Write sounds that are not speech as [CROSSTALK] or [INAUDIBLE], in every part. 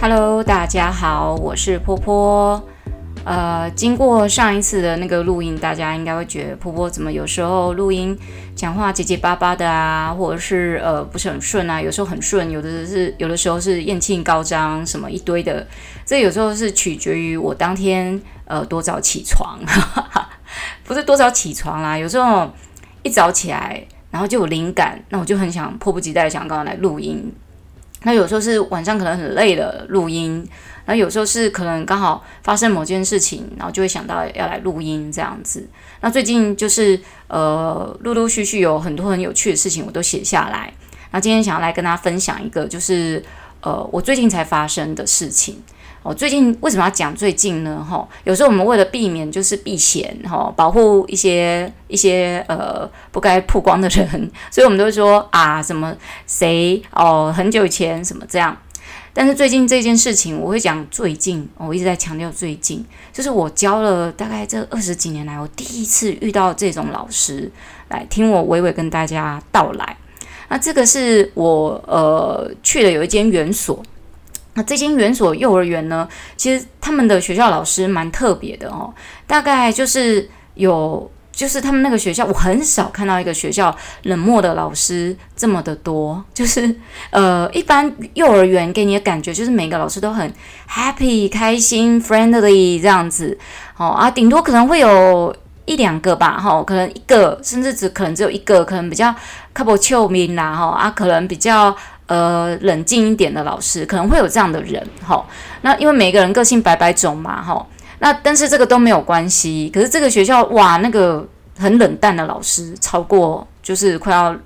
Hello，大家好，我是波波。呃，经过上一次的那个录音，大家应该会觉得波波怎么有时候录音讲话结结巴巴的啊，或者是呃不是很顺啊，有时候很顺，有的是有的时候是怨气高涨，什么一堆的。这有时候是取决于我当天呃多早起床，[LAUGHS] 不是多早起床啦，有时候一早起来，然后就有灵感，那我就很想迫不及待想刚刚来录音。那有时候是晚上可能很累的录音。那有时候是可能刚好发生某件事情，然后就会想到要来录音这样子。那最近就是呃，陆陆续续有很多很有趣的事情，我都写下来。那今天想要来跟大家分享一个，就是呃，我最近才发生的事情。哦最近为什么要讲最近呢？哈，有时候我们为了避免就是避嫌哈，保护一些一些呃不该曝光的人，所以我们都会说啊什么谁哦很久以前什么这样。但是最近这件事情，我会讲最近，我一直在强调最近，就是我教了大概这二十几年来，我第一次遇到这种老师来听我娓娓跟大家道来。那这个是我呃去了有一间园所，那这间园所幼儿园呢，其实他们的学校老师蛮特别的哦，大概就是有。就是他们那个学校，我很少看到一个学校冷漠的老师这么的多。就是呃，一般幼儿园给你的感觉就是每个老师都很 happy、开心、friendly 这样子。哦啊，顶多可能会有一两个吧，哈、可能一个，甚至只可能只有一个，可能比较 couple 秋名啦，哈啊，可能比较呃冷静一点的老师，可能会有这样的人，哈、那因为每个人个性百百种嘛，哈、那但是这个都没有关系，可是这个学校哇，那个很冷淡的老师超过，就是快要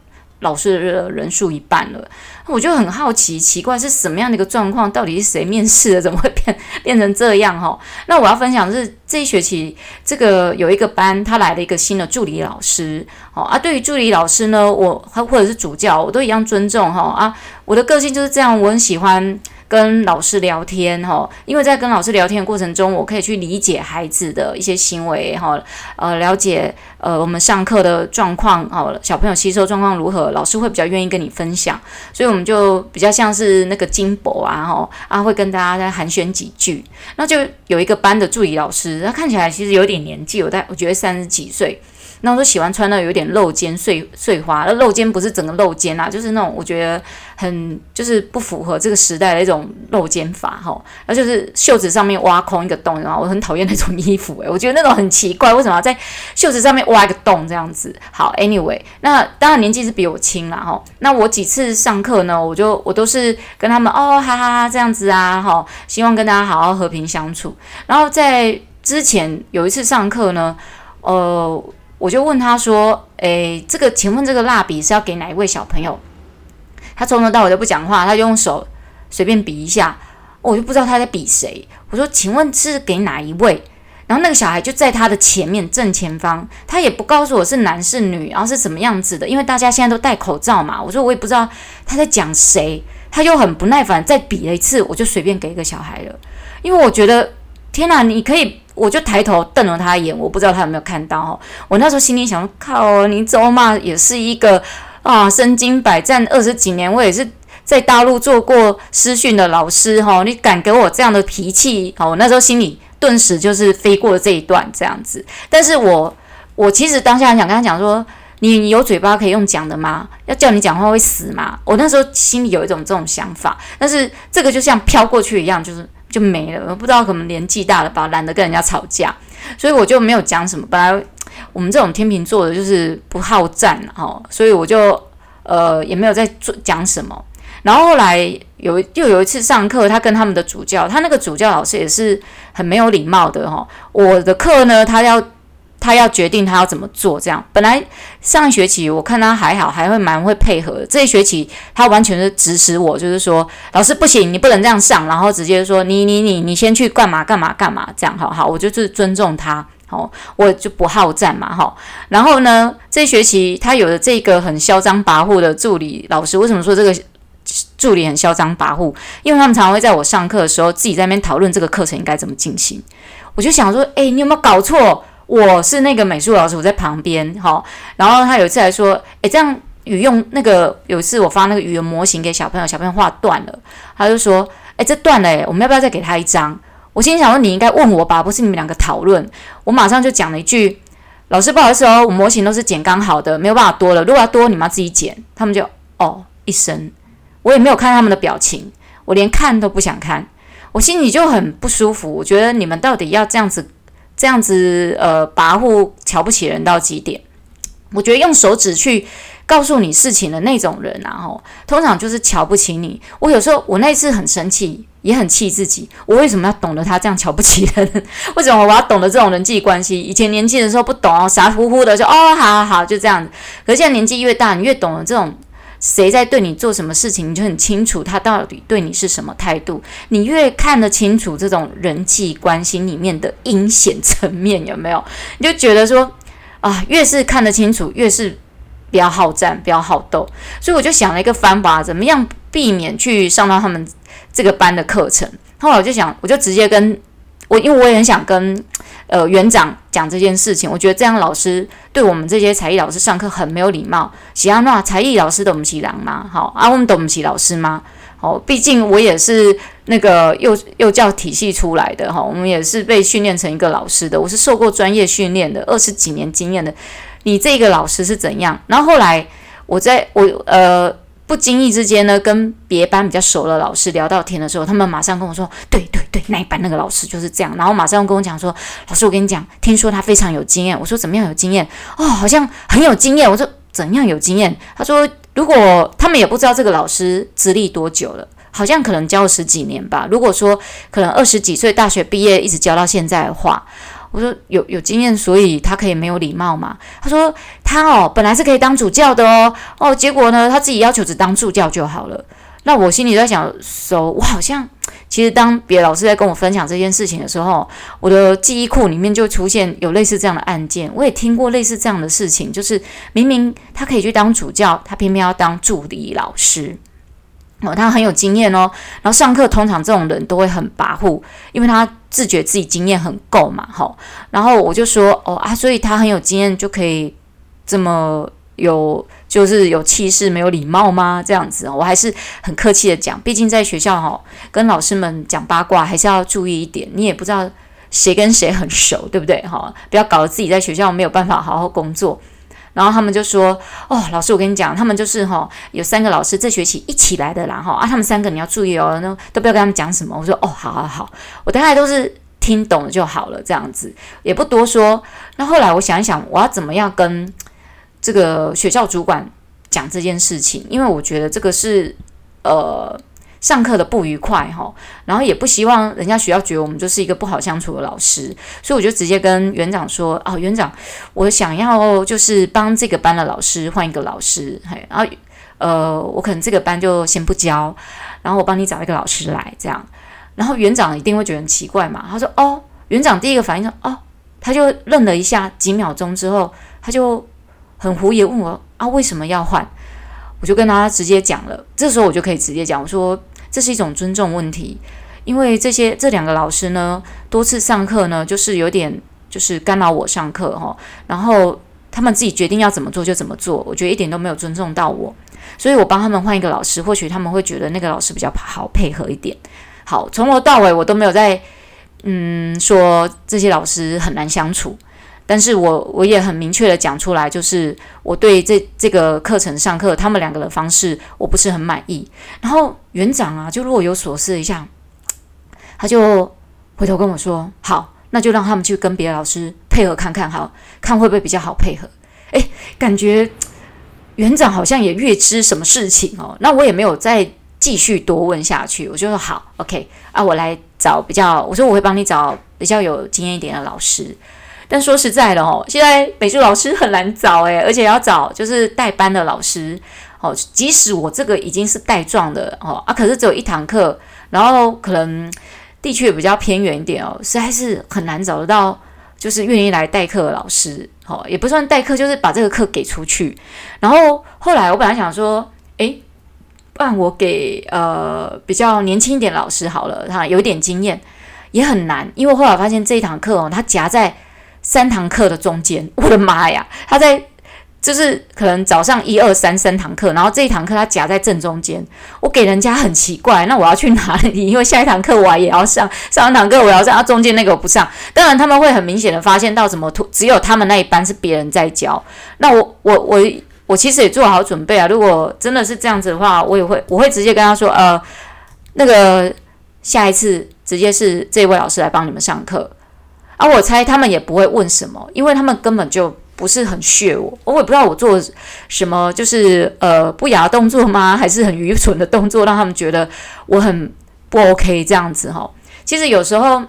老师的人数一半了。我就很好奇，奇怪是什么样的一个状况？到底是谁面试的？怎么会变 [LAUGHS] 变成这样？哈，那我要分享的是这一学期这个有一个班，他来了一个新的助理老师。哦啊，对于助理老师呢，我或者是主教，我都一样尊重。哈啊，我的个性就是这样，我很喜欢。跟老师聊天哈，因为在跟老师聊天的过程中，我可以去理解孩子的一些行为哈，呃，了解呃我们上课的状况哈，小朋友吸收状况如何，老师会比较愿意跟你分享，所以我们就比较像是那个金箔啊哈啊，会跟大家再寒暄几句。那就有一个班的助理老师，他看起来其实有点年纪，我在我觉得三十几岁。那我都喜欢穿那有点露肩碎碎花，那露肩不是整个露肩啊，就是那种我觉得很就是不符合这个时代的一种露肩法哈，那就是袖子上面挖空一个洞，然后我很讨厌那种衣服诶、我觉得那种很奇怪，为什么要在袖子上面挖一个洞这样子？好，anyway，那当然年纪是比我轻啦哈，那我几次上课呢，我就我都是跟他们哦哈哈哈这样子啊哈，希望跟大家好好和平相处。然后在之前有一次上课呢，呃。我就问他说：“诶，这个，请问这个蜡笔是要给哪一位小朋友？”他从头到尾都不讲话，他就用手随便比一下，我就不知道他在比谁。我说：“请问是给哪一位？”然后那个小孩就在他的前面正前方，他也不告诉我是男是女，然后是什么样子的，因为大家现在都戴口罩嘛。我说我也不知道他在讲谁，他又很不耐烦，再比了一次，我就随便给一个小孩了，因为我觉得天哪，你可以。我就抬头瞪了他一眼，我不知道他有没有看到哈。我那时候心里想：靠，你周嘛也是一个啊，身经百战二十几年，我也是在大陆做过师训的老师哈。你敢给我这样的脾气？好，我那时候心里顿时就是飞过了这一段这样子。但是我我其实当下想跟他讲说：你有嘴巴可以用讲的吗？要叫你讲话会死吗？我那时候心里有一种这种想法，但是这个就像飘过去一样，就是。就没了，我不知道可能年纪大了吧，懒得跟人家吵架，所以我就没有讲什么。本来我们这种天秤座的就是不好战哈，所以我就呃也没有在做讲什么。然后后来有又有一次上课，他跟他们的主教，他那个主教老师也是很没有礼貌的哈。我的课呢，他要。他要决定他要怎么做，这样本来上一学期我看他还好，还会蛮会配合。这一学期他完全是指使我，就是说老师不行，你不能这样上，然后直接说你你你你先去干嘛干嘛干嘛，这样好好，我就是尊重他，好，我就不好战嘛，哈。然后呢，这一学期他有了这个很嚣张跋扈的助理老师，为什么说这个助理很嚣张跋扈？因为他们常常会在我上课的时候自己在那边讨论这个课程应该怎么进行。我就想说，诶，你有没有搞错？我是那个美术老师，我在旁边，哈，然后他有一次还说，诶，这样语用那个有一次我发那个语言模型给小朋友，小朋友画断了，他就说，哎，这断了诶，我们要不要再给他一张？我心里想说，你应该问我吧，不是你们两个讨论。我马上就讲了一句：“老师，不好意思哦，我模型都是剪刚好的，没有办法多了。如果要多，你们要自己剪。”他们就哦一声，我也没有看他们的表情，我连看都不想看，我心里就很不舒服。我觉得你们到底要这样子，这样子呃跋扈、瞧不起人到极点？我觉得用手指去。告诉你事情的那种人，然后通常就是瞧不起你。我有时候我那次很生气，也很气自己，我为什么要懂得他这样瞧不起人？[LAUGHS] 为什么我要懂得这种人际关系？以前年轻的时候不懂哦，傻乎乎的就哦，好好好，就这样子。可现在年纪越大，你越懂得这种谁在对你做什么事情，你就很清楚他到底对你是什么态度。你越看得清楚这种人际关系里面的阴险层面，有没有？[LAUGHS] 你就觉得说啊，越是看得清楚，越是。比较好战，比较好斗，所以我就想了一个方法，怎么样避免去上到他们这个班的课程。后来我就想，我就直接跟我，因为我也很想跟呃园长讲这件事情。我觉得这样老师对我们这些才艺老师上课很没有礼貌。喜安诺才艺老师懂不起人吗？好，啊，我们懂不起老师吗？好，毕竟我也是那个幼幼教体系出来的哈，我们也是被训练成一个老师的，我是受过专业训练的，二十几年经验的。你这个老师是怎样？然后后来我在我呃不经意之间呢，跟别班比较熟的老师聊到天的时候，他们马上跟我说：“对对对，那一班那个老师就是这样。”然后马上跟我讲说：“老师，我跟你讲，听说他非常有经验。”我说：“怎么样有经验？”哦，好像很有经验。我说：“怎样有经验？”他说：“如果他们也不知道这个老师资历多久了，好像可能教了十几年吧。如果说可能二十几岁大学毕业一直教到现在的话。”我说有有经验，所以他可以没有礼貌嘛？他说他哦，本来是可以当主教的哦，哦，结果呢，他自己要求只当助教就好了。那我心里在想说，我好像其实当别老师在跟我分享这件事情的时候，我的记忆库里面就出现有类似这样的案件。我也听过类似这样的事情，就是明明他可以去当主教，他偏偏要当助理老师。哦，他很有经验哦，然后上课通常这种人都会很跋扈，因为他自觉自己经验很够嘛，吼。然后我就说，哦啊，所以他很有经验就可以这么有，就是有气势，没有礼貌吗？这样子，我还是很客气的讲，毕竟在学校哈，跟老师们讲八卦还是要注意一点，你也不知道谁跟谁很熟，对不对？哈，不要搞得自己在学校没有办法好好工作。然后他们就说：“哦，老师，我跟你讲，他们就是哈，有三个老师这学期一起来的啦，哈啊，他们三个你要注意哦，那都不要跟他们讲什么。”我说：“哦，好好好，我大概都是听懂了就好了，这样子也不多说。”那后来我想一想，我要怎么样跟这个学校主管讲这件事情？因为我觉得这个是呃。上课的不愉快哈，然后也不希望人家学校觉得我们就是一个不好相处的老师，所以我就直接跟园长说：“哦，园长，我想要就是帮这个班的老师换一个老师，嘿，然后呃，我可能这个班就先不教，然后我帮你找一个老师来这样。然后园长一定会觉得很奇怪嘛，他说：哦，园长第一个反应说：哦，他就愣了一下几秒钟之后，他就很狐疑问我：啊，为什么要换？我就跟他直接讲了，这时候我就可以直接讲，我说。这是一种尊重问题，因为这些这两个老师呢，多次上课呢，就是有点就是干扰我上课哈，然后他们自己决定要怎么做就怎么做，我觉得一点都没有尊重到我，所以我帮他们换一个老师，或许他们会觉得那个老师比较好配合一点。好，从头到尾我都没有在嗯说这些老师很难相处。但是我我也很明确的讲出来，就是我对这这个课程上课，他们两个的方式我不是很满意。然后园长啊，就若有所思一下，他就回头跟我说：“好，那就让他们去跟别的老师配合看看，好，看会不会比较好配合。”诶，感觉园长好像也预知什么事情哦。那我也没有再继续多问下去，我就说好，OK 啊，我来找比较，我说我会帮你找比较有经验一点的老师。但说实在的哦，现在美术老师很难找诶，而且要找就是带班的老师哦。即使我这个已经是带状的哦啊，可是只有一堂课，然后可能地区也比较偏远一点哦，实在是很难找得到就是愿意来代课的老师哦，也不算代课，就是把这个课给出去。然后后来我本来想说，诶，不然我给呃比较年轻一点老师好了，他有点经验，也很难，因为后来发现这一堂课哦，他夹在。三堂课的中间，我的妈呀！他在就是可能早上一二三三堂课，然后这一堂课他夹在正中间，我给人家很奇怪，那我要去哪里？因为下一堂课我 [LAUGHS] 也要上，上完堂课我要上，啊，中间那个我不上。当然他们会很明显的发现到，怎么只有他们那一班是别人在教。那我我我我其实也做好准备啊，如果真的是这样子的话，我也会我会直接跟他说，呃，那个下一次直接是这位老师来帮你们上课。啊，我猜他们也不会问什么，因为他们根本就。不是很屑我，我也不知道我做什么，就是呃不雅动作吗？还是很愚蠢的动作，让他们觉得我很不 OK 这样子哈。其实有时候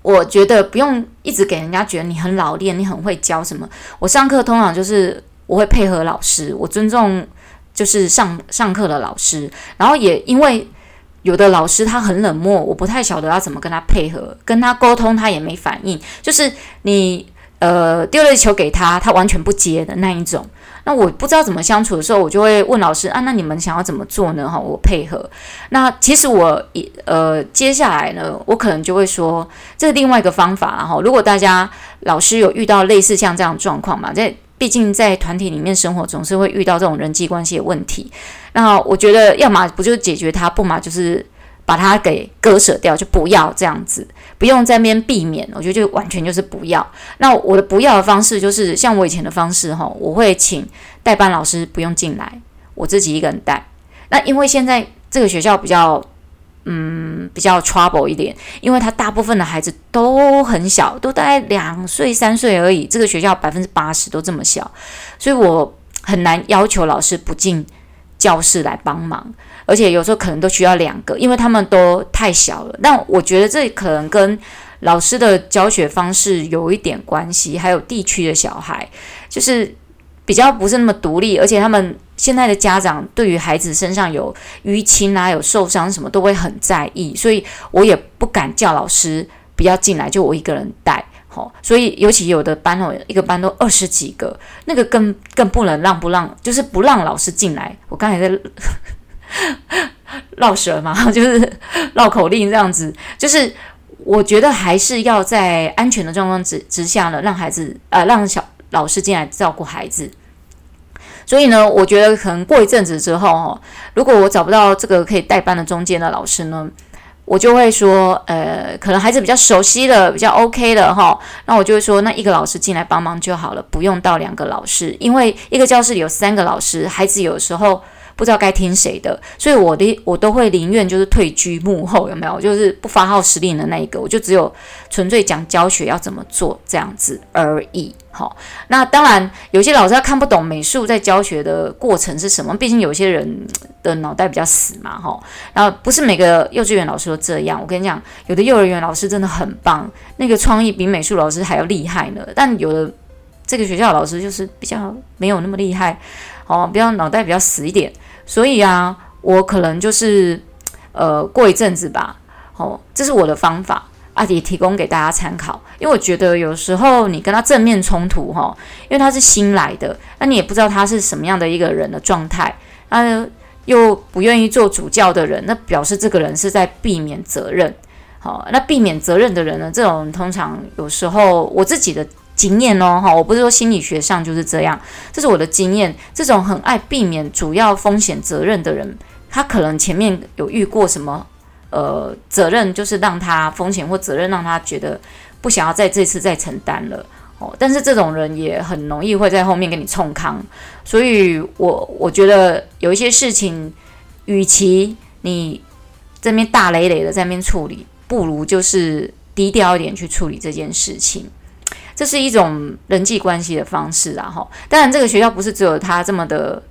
我觉得不用一直给人家觉得你很老练，你很会教什么。我上课通常就是我会配合老师，我尊重就是上上课的老师，然后也因为有的老师他很冷漠，我不太晓得要怎么跟他配合，跟他沟通他也没反应，就是你。呃，丢了球给他，他完全不接的那一种。那我不知道怎么相处的时候，我就会问老师啊，那你们想要怎么做呢？哈，我配合。那其实我呃，接下来呢，我可能就会说，这是另外一个方法。然后，如果大家老师有遇到类似像这样状况嘛，在毕竟在团体里面生活，总是会遇到这种人际关系的问题。那我觉得，要么不就解决它，不嘛就是。把它给割舍掉，就不要这样子，不用在那边避免。我觉得就完全就是不要。那我的不要的方式就是像我以前的方式哈，我会请代班老师不用进来，我自己一个人带。那因为现在这个学校比较嗯比较 trouble 一点，因为他大部分的孩子都很小，都大概两岁三岁而已。这个学校百分之八十都这么小，所以我很难要求老师不进教室来帮忙。而且有时候可能都需要两个，因为他们都太小了。但我觉得这可能跟老师的教学方式有一点关系，还有地区的小孩，就是比较不是那么独立。而且他们现在的家长对于孩子身上有淤青啊、有受伤什么都会很在意，所以我也不敢叫老师不要进来，就我一个人带。好，所以尤其有的班哦，一个班都二十几个，那个更更不能让不让，就是不让老师进来。我刚才在。[LAUGHS] 绕舌嘛，[LAUGHS] 就是绕口令这样子，就是我觉得还是要在安全的状况之之下呢，让孩子呃让小老师进来照顾孩子。所以呢，我觉得可能过一阵子之后哦，如果我找不到这个可以代班的中间的老师呢，我就会说，呃，可能孩子比较熟悉的、比较 OK 的哈，那我就会说，那一个老师进来帮忙就好了，不用到两个老师，因为一个教室里有三个老师，孩子有时候。不知道该听谁的，所以我的我都会宁愿就是退居幕后，有没有？就是不发号施令的那一个，我就只有纯粹讲教学要怎么做这样子而已。好，那当然有些老师他看不懂美术在教学的过程是什么，毕竟有些人的脑袋比较死嘛，哈。然后不是每个幼稚园老师都这样，我跟你讲，有的幼儿园老师真的很棒，那个创意比美术老师还要厉害呢。但有的这个学校老师就是比较没有那么厉害，哦，比较脑袋比较死一点。所以啊，我可能就是，呃，过一阵子吧，哦，这是我的方法啊，也提供给大家参考。因为我觉得有时候你跟他正面冲突，哈、因为他是新来的，那你也不知道他是什么样的一个人的状态，啊，又不愿意做主教的人，那表示这个人是在避免责任。好、那避免责任的人呢，这种通常有时候我自己的。经验哦，哈，我不是说心理学上就是这样，这是我的经验。这种很爱避免主要风险责任的人，他可能前面有遇过什么，呃，责任就是让他风险或责任让他觉得不想要在这次再承担了，哦。但是这种人也很容易会在后面给你冲康，所以我我觉得有一些事情，与其你这边大累累的在那边处理，不如就是低调一点去处理这件事情。这是一种人际关系的方式啊，哈！当然，这个学校不是只有他这么的，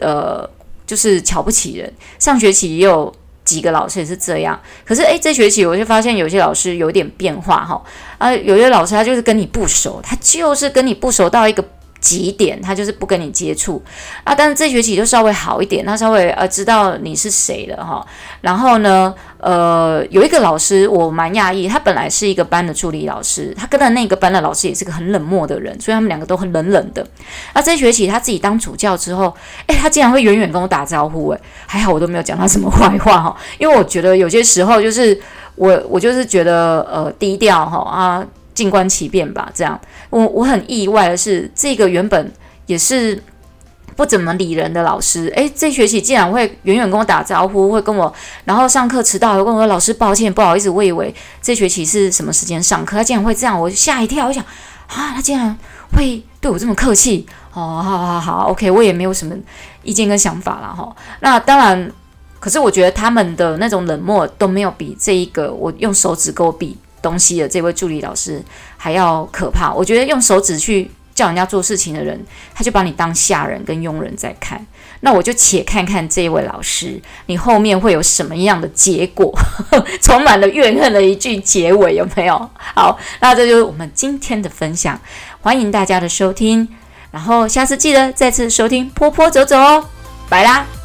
呃，就是瞧不起人。上学期也有几个老师也是这样，可是，诶，这学期我就发现有些老师有点变化，哈！啊，有些老师他就是跟你不熟，他就是跟你不熟到一个。几点他就是不跟你接触啊，但是这学期就稍微好一点，他稍微呃知道你是谁了哈。然后呢，呃，有一个老师我蛮讶异，他本来是一个班的助理老师，他跟的那个班的老师也是个很冷漠的人，所以他们两个都很冷冷的。那这学期他自己当主教之后，诶，他竟然会远远跟我打招呼，诶，还好我都没有讲他什么坏话哈，因为我觉得有些时候就是我我就是觉得呃低调哈啊。静观其变吧，这样我我很意外的是，这个原本也是不怎么理人的老师。诶，这学期竟然会远远跟我打招呼，会跟我，然后上课迟到会跟我说：“老师，抱歉，不好意思，我以为这学期是什么时间上课，他竟然会这样，我吓一跳。我想啊，他竟然会对我这么客气。哦，好好好，OK，我也没有什么意见跟想法了哈。那当然，可是我觉得他们的那种冷漠都没有比这一个我用手指给我比东西的这位助理老师还要可怕。我觉得用手指去叫人家做事情的人，他就把你当下人跟佣人在看。那我就且看看这位老师，你后面会有什么样的结果？[LAUGHS] 充满了怨恨的一句结尾有没有？好，那这就是我们今天的分享，欢迎大家的收听，然后下次记得再次收听波波走走哦，拜啦。